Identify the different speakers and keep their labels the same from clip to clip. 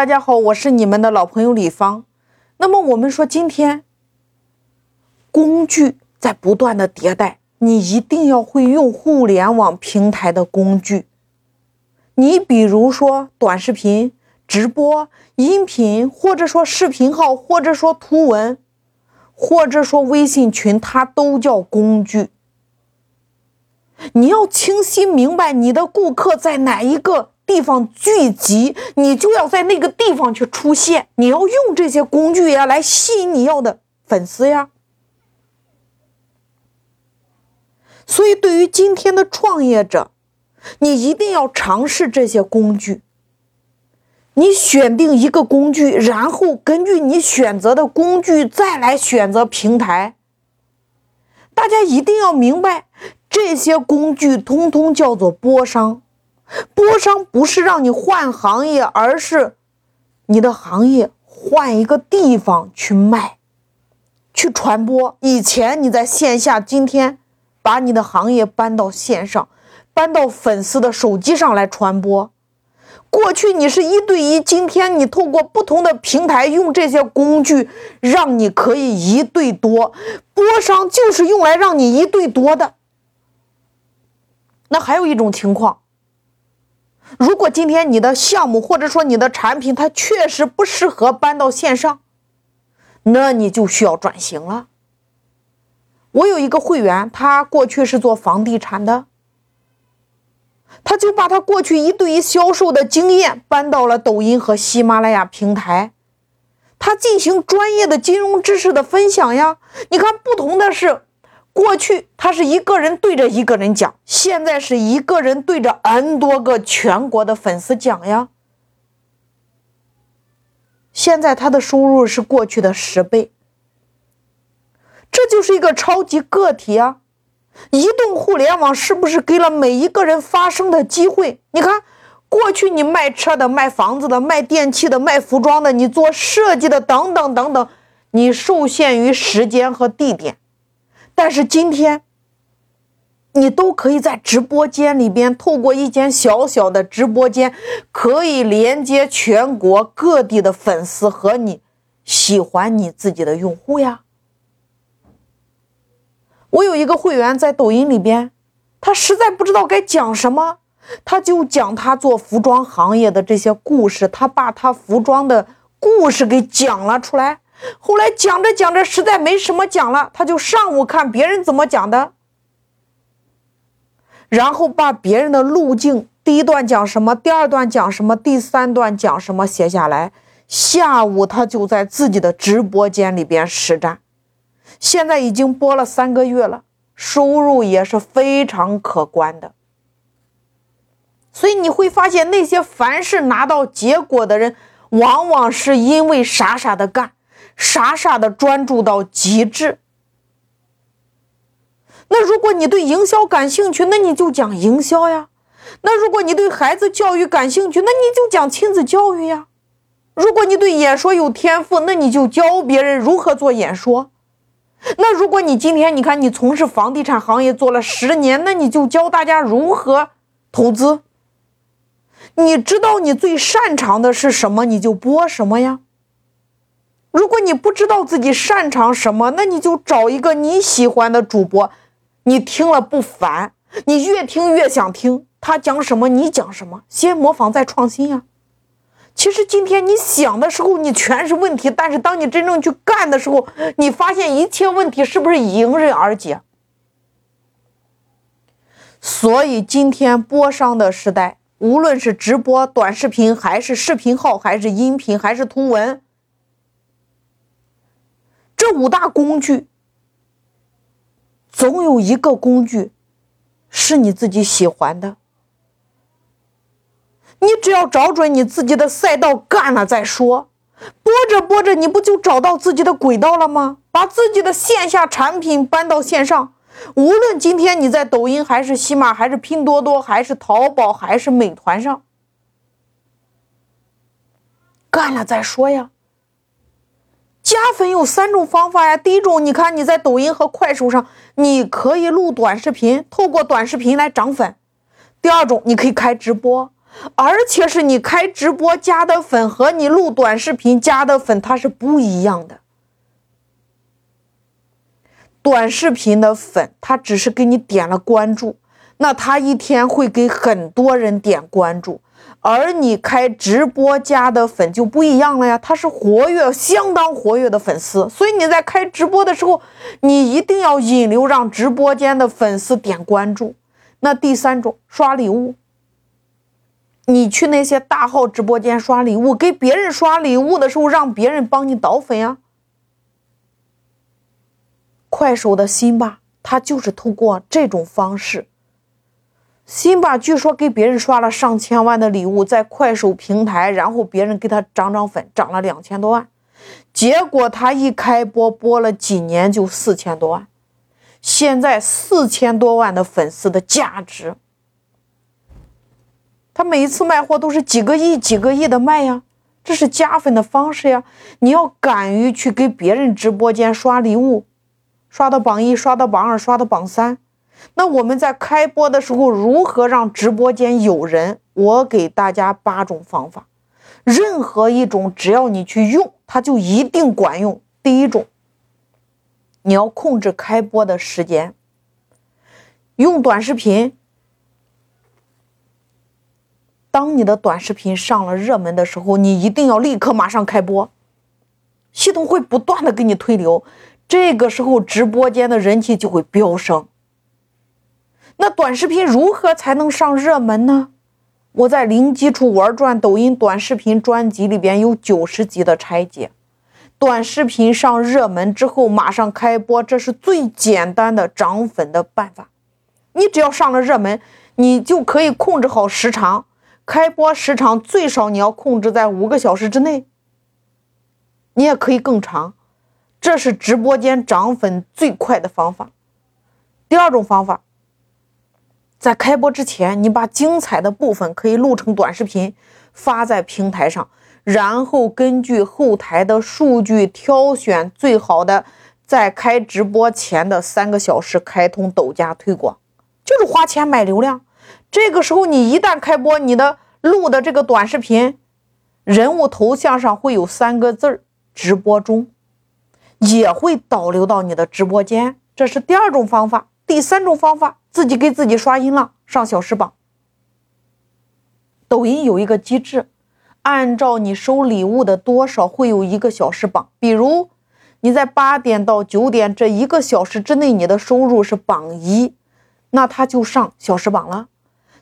Speaker 1: 大家好，我是你们的老朋友李芳。那么我们说，今天工具在不断的迭代，你一定要会用互联网平台的工具。你比如说短视频、直播、音频，或者说视频号，或者说图文，或者说微信群，它都叫工具。你要清晰明白你的顾客在哪一个。地方聚集，你就要在那个地方去出现。你要用这些工具呀，来吸引你要的粉丝呀。所以，对于今天的创业者，你一定要尝试这些工具。你选定一个工具，然后根据你选择的工具再来选择平台。大家一定要明白，这些工具通通叫做播商。播商不是让你换行业，而是你的行业换一个地方去卖，去传播。以前你在线下，今天把你的行业搬到线上，搬到粉丝的手机上来传播。过去你是一对一，今天你透过不同的平台，用这些工具，让你可以一对多。播商就是用来让你一对多的。那还有一种情况。如果今天你的项目或者说你的产品它确实不适合搬到线上，那你就需要转型了。我有一个会员，他过去是做房地产的，他就把他过去一对一销售的经验搬到了抖音和喜马拉雅平台，他进行专业的金融知识的分享呀。你看，不同的是。过去他是一个人对着一个人讲，现在是一个人对着 N 多个全国的粉丝讲呀。现在他的收入是过去的十倍，这就是一个超级个体啊！移动互联网是不是给了每一个人发声的机会？你看，过去你卖车的、卖房子的、卖电器的、卖服装的，你做设计的等等等等，你受限于时间和地点。但是今天，你都可以在直播间里边，透过一间小小的直播间，可以连接全国各地的粉丝和你喜欢你自己的用户呀。我有一个会员在抖音里边，他实在不知道该讲什么，他就讲他做服装行业的这些故事，他把他服装的故事给讲了出来。后来讲着讲着，实在没什么讲了，他就上午看别人怎么讲的，然后把别人的路径，第一段讲什么，第二段讲什么，第三段讲什么写下来。下午他就在自己的直播间里边实战，现在已经播了三个月了，收入也是非常可观的。所以你会发现，那些凡是拿到结果的人，往往是因为傻傻的干。傻傻的专注到极致。那如果你对营销感兴趣，那你就讲营销呀；那如果你对孩子教育感兴趣，那你就讲亲子教育呀；如果你对演说有天赋，那你就教别人如何做演说。那如果你今天你看你从事房地产行业做了十年，那你就教大家如何投资。你知道你最擅长的是什么，你就播什么呀。如果你不知道自己擅长什么，那你就找一个你喜欢的主播，你听了不烦，你越听越想听他讲什么，你讲什么，先模仿再创新呀。其实今天你想的时候，你全是问题；但是当你真正去干的时候，你发现一切问题是不是迎刃而解？所以今天播商的时代，无论是直播、短视频，还是视频号，还是音频，还是图文。这五大工具，总有一个工具是你自己喜欢的。你只要找准你自己的赛道，干了再说。播着播着，你不就找到自己的轨道了吗？把自己的线下产品搬到线上。无论今天你在抖音，还是喜马，还是拼多多，还是淘宝，还是美团上，干了再说呀。加粉有三种方法呀。第一种，你看你在抖音和快手上，你可以录短视频，透过短视频来涨粉。第二种，你可以开直播，而且是你开直播加的粉和你录短视频加的粉，它是不一样的。短视频的粉，他只是给你点了关注，那他一天会给很多人点关注，而你开直播加的粉就不一样了呀，他是活跃、相当活跃的粉丝，所以你在开直播的时候，你一定要引流，让直播间的粉丝点关注。那第三种刷礼物，你去那些大号直播间刷礼物，给别人刷礼物的时候，让别人帮你导粉呀。快手的辛巴，他就是通过这种方式。辛巴据说给别人刷了上千万的礼物，在快手平台，然后别人给他涨涨粉，涨了两千多万。结果他一开播，播了几年就四千多万。现在四千多万的粉丝的价值，他每一次卖货都是几个亿、几个亿的卖呀，这是加粉的方式呀。你要敢于去给别人直播间刷礼物。刷到榜一，刷到榜二，刷到榜三。那我们在开播的时候，如何让直播间有人？我给大家八种方法，任何一种只要你去用，它就一定管用。第一种，你要控制开播的时间，用短视频。当你的短视频上了热门的时候，你一定要立刻马上开播，系统会不断的给你推流。这个时候，直播间的人气就会飙升。那短视频如何才能上热门呢？我在零基础玩转抖音短视频专辑里边有九十集的拆解。短视频上热门之后，马上开播，这是最简单的涨粉的办法。你只要上了热门，你就可以控制好时长，开播时长最少你要控制在五个小时之内，你也可以更长。这是直播间涨粉最快的方法。第二种方法，在开播之前，你把精彩的部分可以录成短视频，发在平台上，然后根据后台的数据挑选最好的，在开直播前的三个小时开通抖加推广，就是花钱买流量。这个时候，你一旦开播，你的录的这个短视频，人物头像上会有三个字儿“直播中”。也会导流到你的直播间，这是第二种方法。第三种方法，自己给自己刷音浪，上小时榜。抖音有一个机制，按照你收礼物的多少，会有一个小时榜。比如你在八点到九点这一个小时之内，你的收入是榜一，那他就上小时榜了。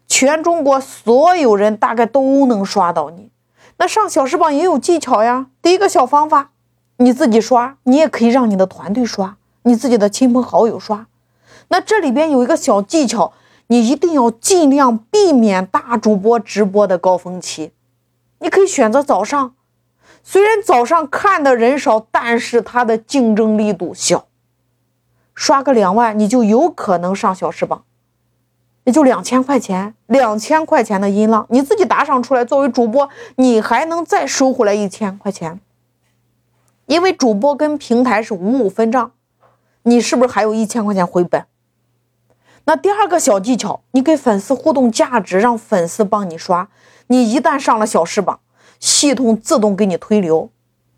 Speaker 1: 全中国所有人大概都能刷到你。那上小时榜也有技巧呀。第一个小方法。你自己刷，你也可以让你的团队刷，你自己的亲朋好友刷。那这里边有一个小技巧，你一定要尽量避免大主播直播的高峰期。你可以选择早上，虽然早上看的人少，但是它的竞争力度小。刷个两万，你就有可能上小时榜，也就两千块钱，两千块钱的音浪，你自己打赏出来，作为主播，你还能再收回来一千块钱。因为主播跟平台是五五分账，你是不是还有一千块钱回本？那第二个小技巧，你给粉丝互动价值，让粉丝帮你刷。你一旦上了小翅膀，系统自动给你推流，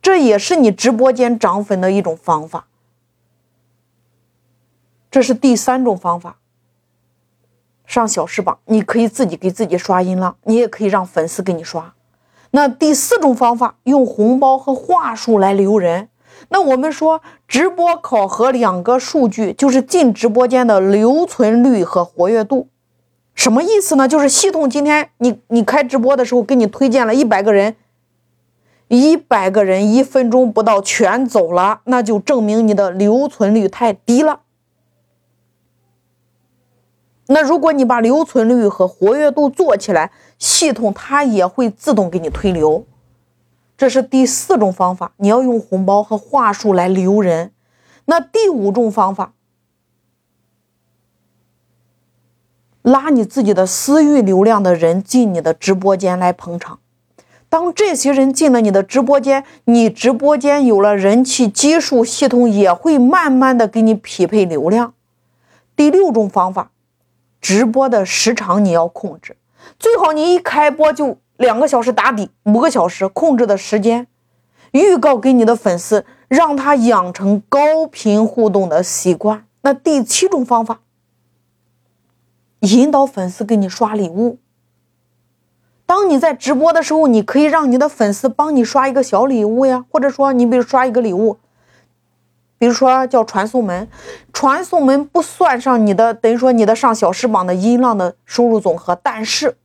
Speaker 1: 这也是你直播间涨粉的一种方法。这是第三种方法，上小翅膀，你可以自己给自己刷音浪，你也可以让粉丝给你刷。那第四种方法，用红包和话术来留人。那我们说，直播考核两个数据，就是进直播间的留存率和活跃度。什么意思呢？就是系统今天你你开直播的时候，给你推荐了一百个人，一百个人一分钟不到全走了，那就证明你的留存率太低了。那如果你把留存率和活跃度做起来，系统它也会自动给你推流。这是第四种方法，你要用红包和话术来留人。那第五种方法，拉你自己的私域流量的人进你的直播间来捧场。当这些人进了你的直播间，你直播间有了人气基数，系统也会慢慢的给你匹配流量。第六种方法。直播的时长你要控制，最好你一开播就两个小时打底，五个小时控制的时间，预告给你的粉丝，让他养成高频互动的习惯。那第七种方法，引导粉丝给你刷礼物。当你在直播的时候，你可以让你的粉丝帮你刷一个小礼物呀，或者说你比如刷一个礼物，比如说叫传送门，传送门不算上你的，等于说你的上小时榜的音浪的收入总和，但是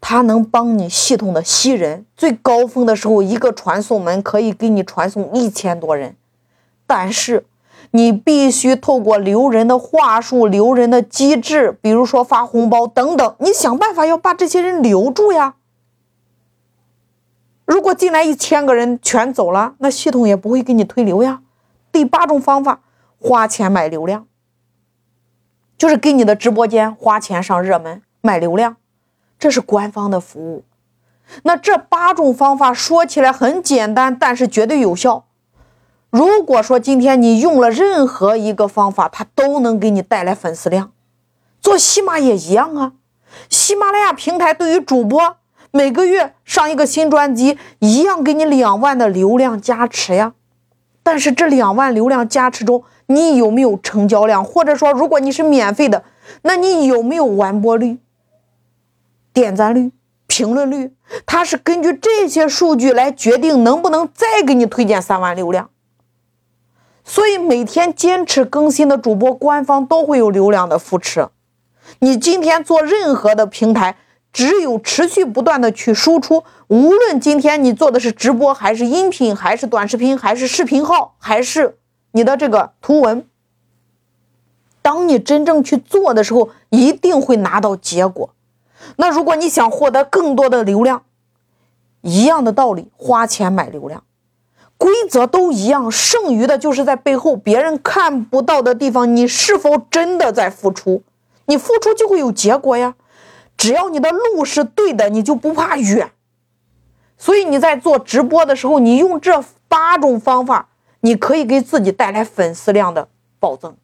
Speaker 1: 它能帮你系统的吸人，最高峰的时候一个传送门可以给你传送一千多人，但是。你必须透过留人的话术、留人的机制，比如说发红包等等，你想办法要把这些人留住呀。如果进来一千个人全走了，那系统也不会给你推流呀。第八种方法，花钱买流量，就是给你的直播间花钱上热门买流量，这是官方的服务。那这八种方法说起来很简单，但是绝对有效。如果说今天你用了任何一个方法，它都能给你带来粉丝量。做喜马也一样啊，喜马拉雅平台对于主播每个月上一个新专辑，一样给你两万的流量加持呀。但是这两万流量加持中，你有没有成交量？或者说，如果你是免费的，那你有没有完播率、点赞率、评论率？它是根据这些数据来决定能不能再给你推荐三万流量。所以每天坚持更新的主播，官方都会有流量的扶持。你今天做任何的平台，只有持续不断的去输出，无论今天你做的是直播，还是音频，还是短视频，还是视频号，还是你的这个图文，当你真正去做的时候，一定会拿到结果。那如果你想获得更多的流量，一样的道理，花钱买流量。规则都一样，剩余的就是在背后别人看不到的地方，你是否真的在付出？你付出就会有结果呀。只要你的路是对的，你就不怕远。所以你在做直播的时候，你用这八种方法，你可以给自己带来粉丝量的暴增。